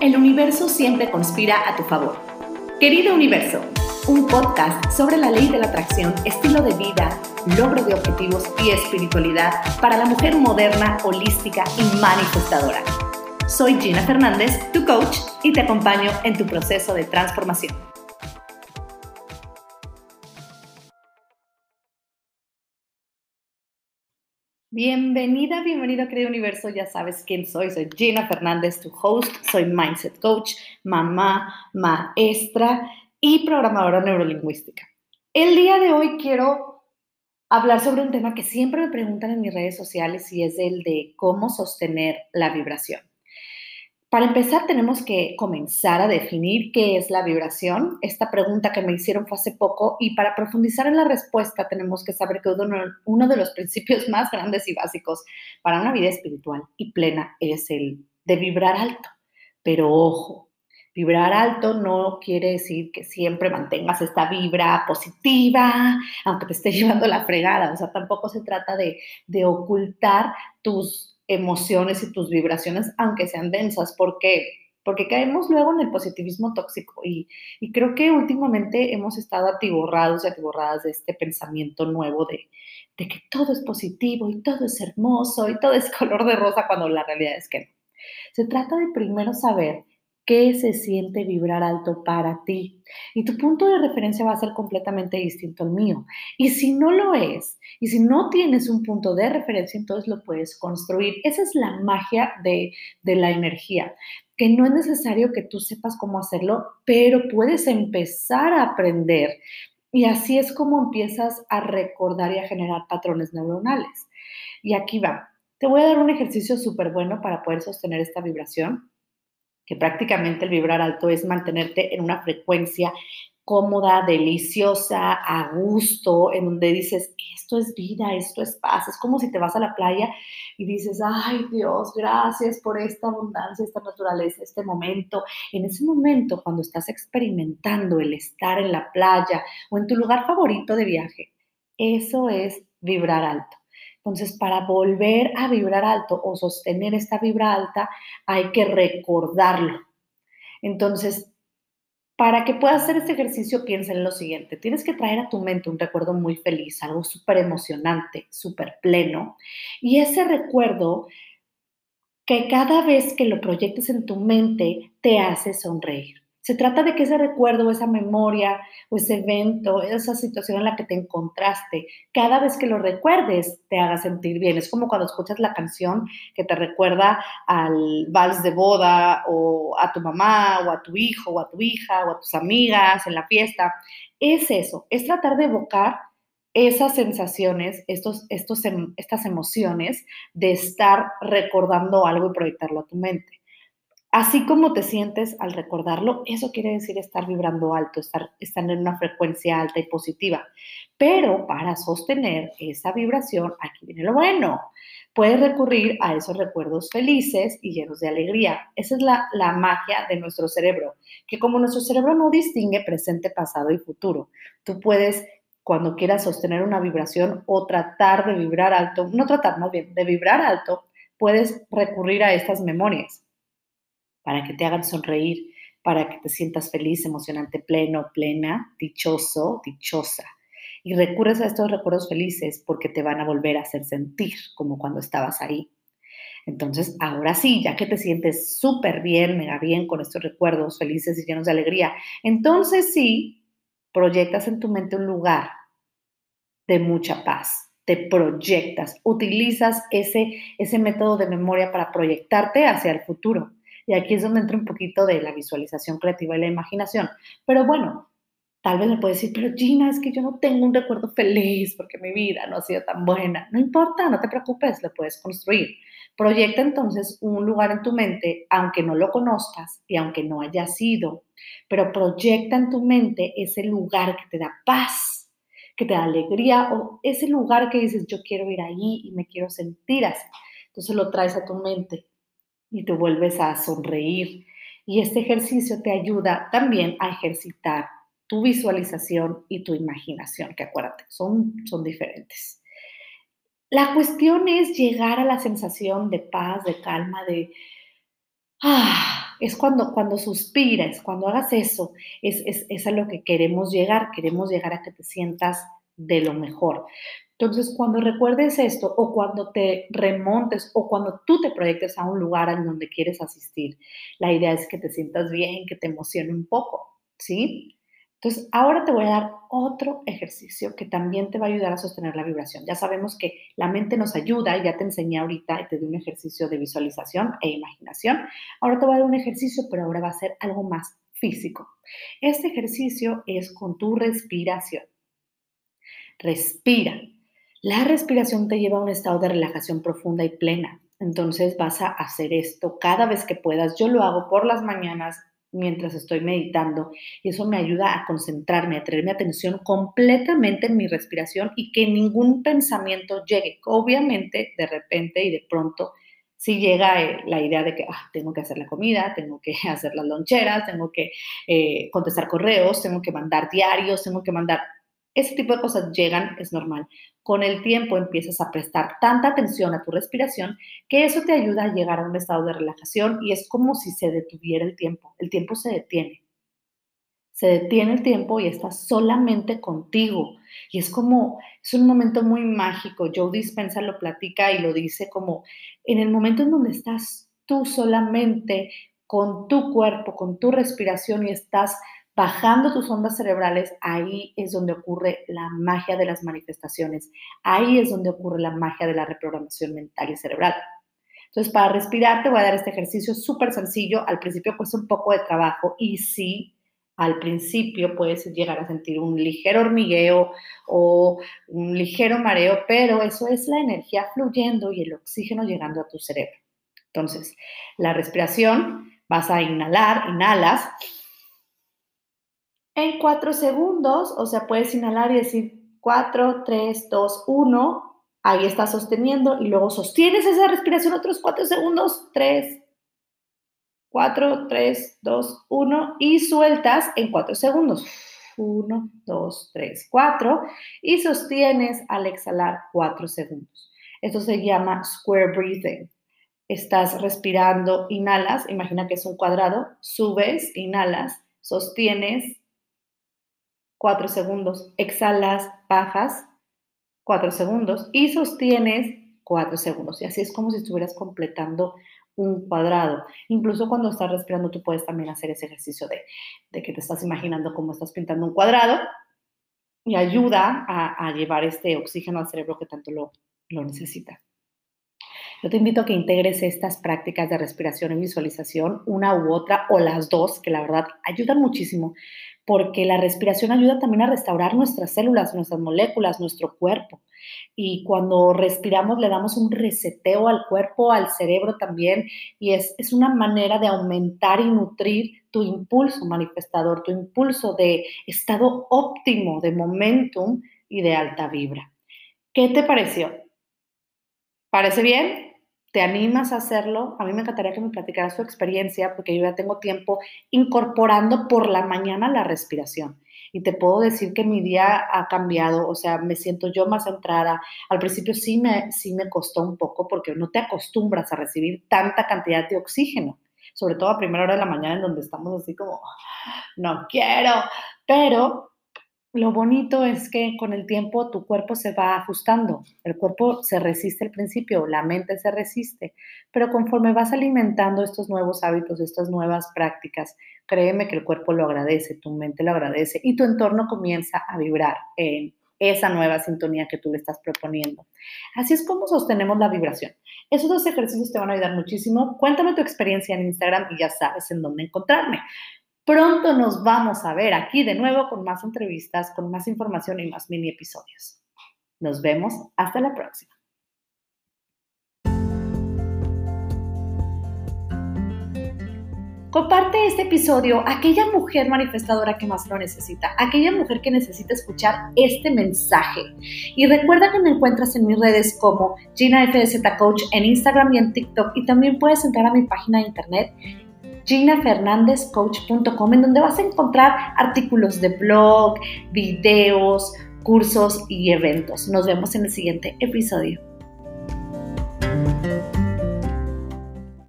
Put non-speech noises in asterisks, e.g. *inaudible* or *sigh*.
El universo siempre conspira a tu favor. Querido universo, un podcast sobre la ley de la atracción, estilo de vida, logro de objetivos y espiritualidad para la mujer moderna, holística y manifestadora. Soy Gina Fernández, tu coach, y te acompaño en tu proceso de transformación. Bienvenida, bienvenido querido universo. Ya sabes quién soy. Soy Gina Fernández, tu host. Soy mindset coach, mamá, maestra y programadora neurolingüística. El día de hoy quiero hablar sobre un tema que siempre me preguntan en mis redes sociales y es el de cómo sostener la vibración. Para empezar, tenemos que comenzar a definir qué es la vibración. Esta pregunta que me hicieron fue hace poco y para profundizar en la respuesta tenemos que saber que uno, de los principios *laughs* más grandes y básicos para una vida espiritual y plena es el de vibrar alto. Pero ojo, vibrar alto no quiere decir que siempre mantengas esta vibra positiva, aunque te esté *laughs* llevando la fregada. O sea, tampoco se trata de, de ocultar tus emociones y tus vibraciones, aunque sean densas. ¿Por qué? Porque caemos luego en el positivismo tóxico y, creo que últimamente hemos estado atiborrados y atiborradas de este pensamiento nuevo de, de que todo es positivo y todo es hermoso y todo es *laughs* color de rosa cuando la realidad es que no. Se trata de primero saber qué se siente vibrar alto para ti. Y tu punto de referencia va a ser completamente distinto al mío. Y si no lo es, y si no tienes un punto de referencia, entonces lo puedes construir. Esa es la magia de, de la energía, que no es necesario que tú sepas cómo hacerlo, pero puedes empezar a aprender. Y así es como empiezas a recordar y a generar patrones neuronales. Y aquí va. Te voy a dar un ejercicio súper bueno para poder sostener esta vibración que prácticamente el vibrar alto es mantenerte en una frecuencia cómoda, deliciosa, a gusto, en donde dices, esto es vida, esto es paz. Es como si te vas a la playa y dices, ay Dios, gracias por esta abundancia, esta naturaleza, este momento. En ese momento, cuando estás experimentando el estar en la playa o en tu lugar favorito de viaje, eso es vibrar alto. Entonces, para volver a vibrar alto o sostener esta vibra alta, hay que recordarlo. Entonces, para que puedas hacer este ejercicio, piensa en lo siguiente. Tienes que traer a tu mente un recuerdo muy feliz, algo súper emocionante, súper pleno. Y ese recuerdo, que cada vez que lo proyectes en tu mente, te hace sonreír. Se trata de que ese recuerdo, esa memoria o ese evento, esa situación en la que te encontraste, cada vez que lo recuerdes te haga sentir bien. Es como cuando escuchas la canción que te recuerda al vals de boda o a tu mamá o a tu hijo o a tu hija o a tus amigas en la fiesta. Es eso, es tratar de evocar esas sensaciones, estos, estos, em, estas emociones de estar recordando algo y proyectarlo a tu mente. Así como te sientes al recordarlo, eso quiere decir estar vibrando alto, estar, en una frecuencia alta y positiva. Pero para sostener esa vibración, aquí viene lo bueno. Puedes recurrir a esos recuerdos felices y llenos de alegría. Esa es la, la magia de nuestro cerebro, que como nuestro cerebro no distingue presente, pasado y futuro, tú puedes cuando quieras sostener una vibración o tratar de vibrar alto, no tratar más bien, de vibrar alto, puedes recurrir a estas memorias para que te hagan sonreír, para que te sientas feliz, emocionante, pleno, plena, dichoso, dichosa. Y recurres a estos recuerdos felices porque te van a volver a hacer sentir como cuando estabas ahí. Entonces, ahora sí, ya que te sientes súper bien, mega bien con estos recuerdos felices y llenos de alegría, entonces sí, proyectas en tu mente un lugar de mucha paz, te proyectas, utilizas ese, ese método de memoria para proyectarte hacia el futuro. Y aquí es donde entra un poquito de la visualización creativa y la imaginación. Pero bueno, tal vez me puedes decir, pero Gina, es que yo no tengo un recuerdo feliz porque mi vida no ha sido tan buena. No importa, no te preocupes, lo puedes construir. Proyecta entonces un lugar en tu mente, aunque no lo conozcas y aunque no haya sido, pero proyecta en tu mente ese lugar que te da paz, que te da alegría o ese lugar que dices, yo quiero ir ahí y me quiero sentir así. Entonces lo traes a tu mente y te vuelves a sonreír. Y este ejercicio te ayuda también a ejercitar tu visualización y tu imaginación, que acuérdate, son, son diferentes. La cuestión es llegar a la sensación de paz, de calma, de, ah, es cuando, cuando suspiras, cuando hagas eso, es, es, es a lo que queremos llegar, queremos llegar a que te sientas de lo mejor. Entonces, cuando recuerdes esto o cuando te remontes o cuando tú te proyectes a un lugar en donde quieres asistir, la idea es que te sientas bien, que te emocione un poco, ¿sí? Entonces, ahora te voy a dar otro ejercicio que también te va a ayudar a sostener la vibración. Ya sabemos que la mente nos ayuda, ya te enseñé ahorita, te di un ejercicio de visualización e imaginación. Ahora te voy a dar un ejercicio, pero ahora va a ser algo más físico. Este ejercicio es con tu respiración. Respira. La respiración te lleva a un estado de relajación profunda y plena. Entonces vas a hacer esto cada vez que puedas. Yo lo hago por las mañanas mientras estoy meditando y eso me ayuda a concentrarme, a tener mi atención completamente en mi respiración y que ningún pensamiento llegue. Obviamente, de repente y de pronto, si llega eh, la idea de que ah, tengo que hacer la comida, tengo que *laughs* hacer las loncheras, tengo que eh, contestar correos, tengo que mandar diarios, tengo que mandar ese tipo de cosas llegan, es normal. Con el tiempo empiezas a prestar tanta atención a tu respiración que eso te ayuda a llegar a un estado de relajación y es como si se detuviera el tiempo. El tiempo se detiene. Se detiene el tiempo y estás solamente contigo. Y es como, es un momento muy mágico. Joe Dispensa lo platica y lo dice como en el momento en donde estás tú solamente con tu cuerpo, con tu respiración y estás bajando tus ondas cerebrales, ahí es donde ocurre la magia de las manifestaciones, ahí es donde ocurre la magia de la reprogramación mental y cerebral. Entonces, para respirar te voy a dar este ejercicio súper sencillo, al principio cuesta un poco de trabajo y sí, al principio puedes llegar a sentir un ligero hormigueo o un ligero mareo, pero eso es la energía fluyendo y el oxígeno llegando a tu cerebro. Entonces, la respiración, vas a inhalar, inhalas en cuatro segundos, o sea, puedes inhalar y decir 4, 3, 2, 1, ahí estás sosteniendo y luego sostienes esa respiración otros cuatro segundos, 3, 4, 3, 2, 1 y sueltas en cuatro segundos. 1, 2, 3, 4 y sostienes al exhalar cuatro segundos. Esto se llama square breathing. Estás respirando, inhalas, imagina que es un cuadrado, subes, inhalas, sostienes, 4 segundos, exhalas, bajas 4 segundos y sostienes 4 segundos. Y así es como si estuvieras completando un cuadrado. Incluso cuando estás respirando, tú puedes también hacer ese ejercicio de, que te estás imaginando cómo estás pintando un cuadrado y ayuda a, llevar este oxígeno al cerebro que tanto lo, lo necesita. Yo te invito a que integres estas prácticas de respiración y visualización, una u otra o las dos, que la verdad ayudan muchísimo porque la respiración ayuda también a restaurar nuestras células, nuestras moléculas, nuestro cuerpo. Y cuando respiramos le damos un reseteo al cuerpo, al cerebro también, y es, es una manera de aumentar y nutrir tu impulso manifestador, tu impulso de estado óptimo, de momentum y de alta vibra. ¿Qué te pareció? ¿Parece bien? ¿Te animas a hacerlo? A mí me encantaría que me platicaras tu experiencia porque yo ya tengo tiempo incorporando por la mañana la respiración. Y te puedo decir que mi día ha cambiado, o sea, me siento yo más centrada. Al principio sí me, sí me costó un poco porque no te acostumbras a recibir tanta cantidad de oxígeno, sobre todo a primera hora de la mañana en donde estamos así como, no quiero, pero lo bonito es que con el tiempo tu cuerpo se va ajustando. El cuerpo se resiste al principio, la mente se resiste, pero conforme vas alimentando estos nuevos hábitos, estas nuevas prácticas, créeme que el cuerpo lo agradece, tu mente lo agradece y tu entorno comienza a vibrar en esa nueva sintonía que tú le estás proponiendo. Así es como sostenemos la vibración. Esos dos ejercicios te van a ayudar muchísimo. Cuéntame tu experiencia en Instagram y ya sabes en dónde encontrarme. Pronto nos vamos a ver aquí de nuevo con más entrevistas, con más información y más mini episodios. Nos vemos hasta la próxima. Comparte este episodio a aquella mujer manifestadora que más lo necesita, aquella mujer que necesita escuchar este mensaje. Y recuerda que me encuentras en mis redes como Gina Coach en Instagram y en TikTok y también puedes entrar a mi página de internet ginafernandezcoach.com en donde vas a encontrar artículos de blog, videos, cursos y eventos. Nos vemos en el siguiente episodio.